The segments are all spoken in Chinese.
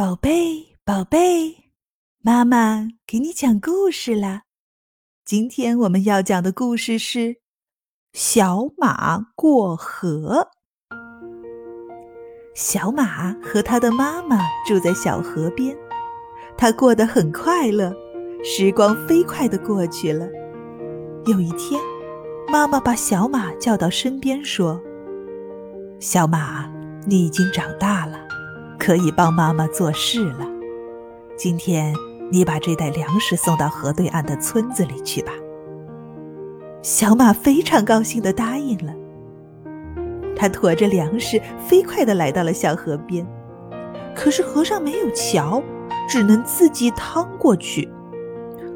宝贝，宝贝，妈妈给你讲故事啦。今天我们要讲的故事是《小马过河》。小马和他的妈妈住在小河边，他过得很快乐，时光飞快的过去了。有一天，妈妈把小马叫到身边说：“小马，你已经长大了。”可以帮妈妈做事了。今天你把这袋粮食送到河对岸的村子里去吧。小马非常高兴的答应了。他驮着粮食，飞快的来到了小河边。可是河上没有桥，只能自己趟过去。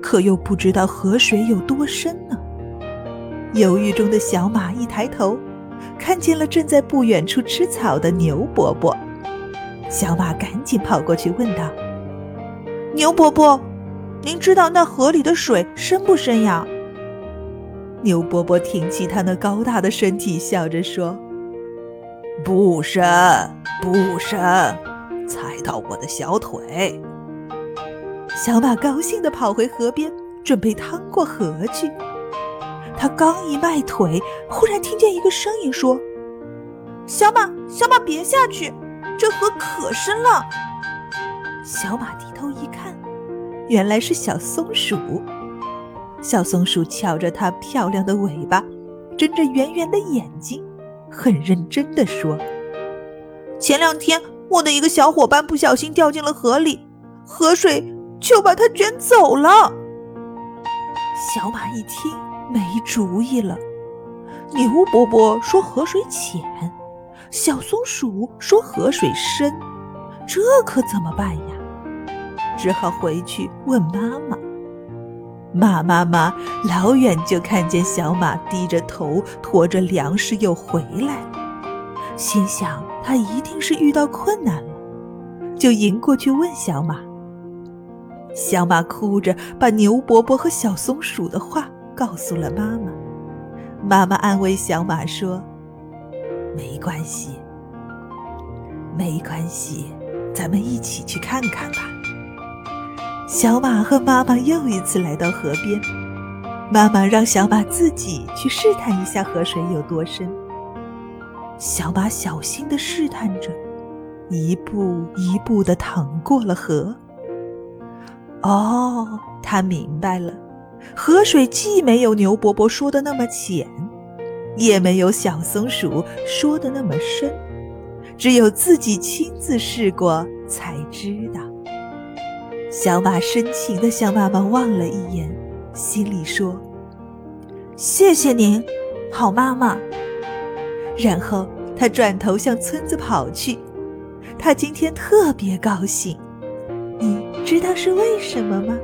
可又不知道河水有多深呢。犹豫中的小马一抬头，看见了正在不远处吃草的牛伯伯。小马赶紧跑过去问道：“牛伯伯，您知道那河里的水深不深呀？”牛伯伯挺起他那高大的身体，笑着说：“不深，不深，踩到我的小腿。”小马高兴地跑回河边，准备趟过河去。他刚一迈腿，忽然听见一个声音说：“小马，小马，别下去！”这河可深了。小马低头一看，原来是小松鼠。小松鼠翘着它漂亮的尾巴，睁着圆圆的眼睛，很认真地说：“前两天我的一个小伙伴不小心掉进了河里，河水就把它卷走了。”小马一听没主意了。牛伯伯说河水浅。小松鼠说：“河水深，这可怎么办呀？”只好回去问妈妈。马妈妈老远就看见小马低着头驮着粮食又回来了，心想他一定是遇到困难了，就迎过去问小马。小马哭着把牛伯伯和小松鼠的话告诉了妈妈。妈妈安慰小马说。没关系，没关系，咱们一起去看看吧。小马和妈妈又一次来到河边，妈妈让小马自己去试探一下河水有多深。小马小心地试探着，一步一步地淌过了河。哦，他明白了，河水既没有牛伯伯说的那么浅。也没有小松鼠说的那么深，只有自己亲自试过才知道。小马深情地向妈妈望了一眼，心里说：“谢谢您，好妈妈。”然后他转头向村子跑去。他今天特别高兴，你知道是为什么吗？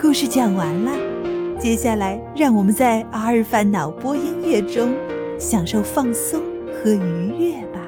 故事讲完了。接下来，让我们在阿尔法脑波音乐中享受放松和愉悦吧。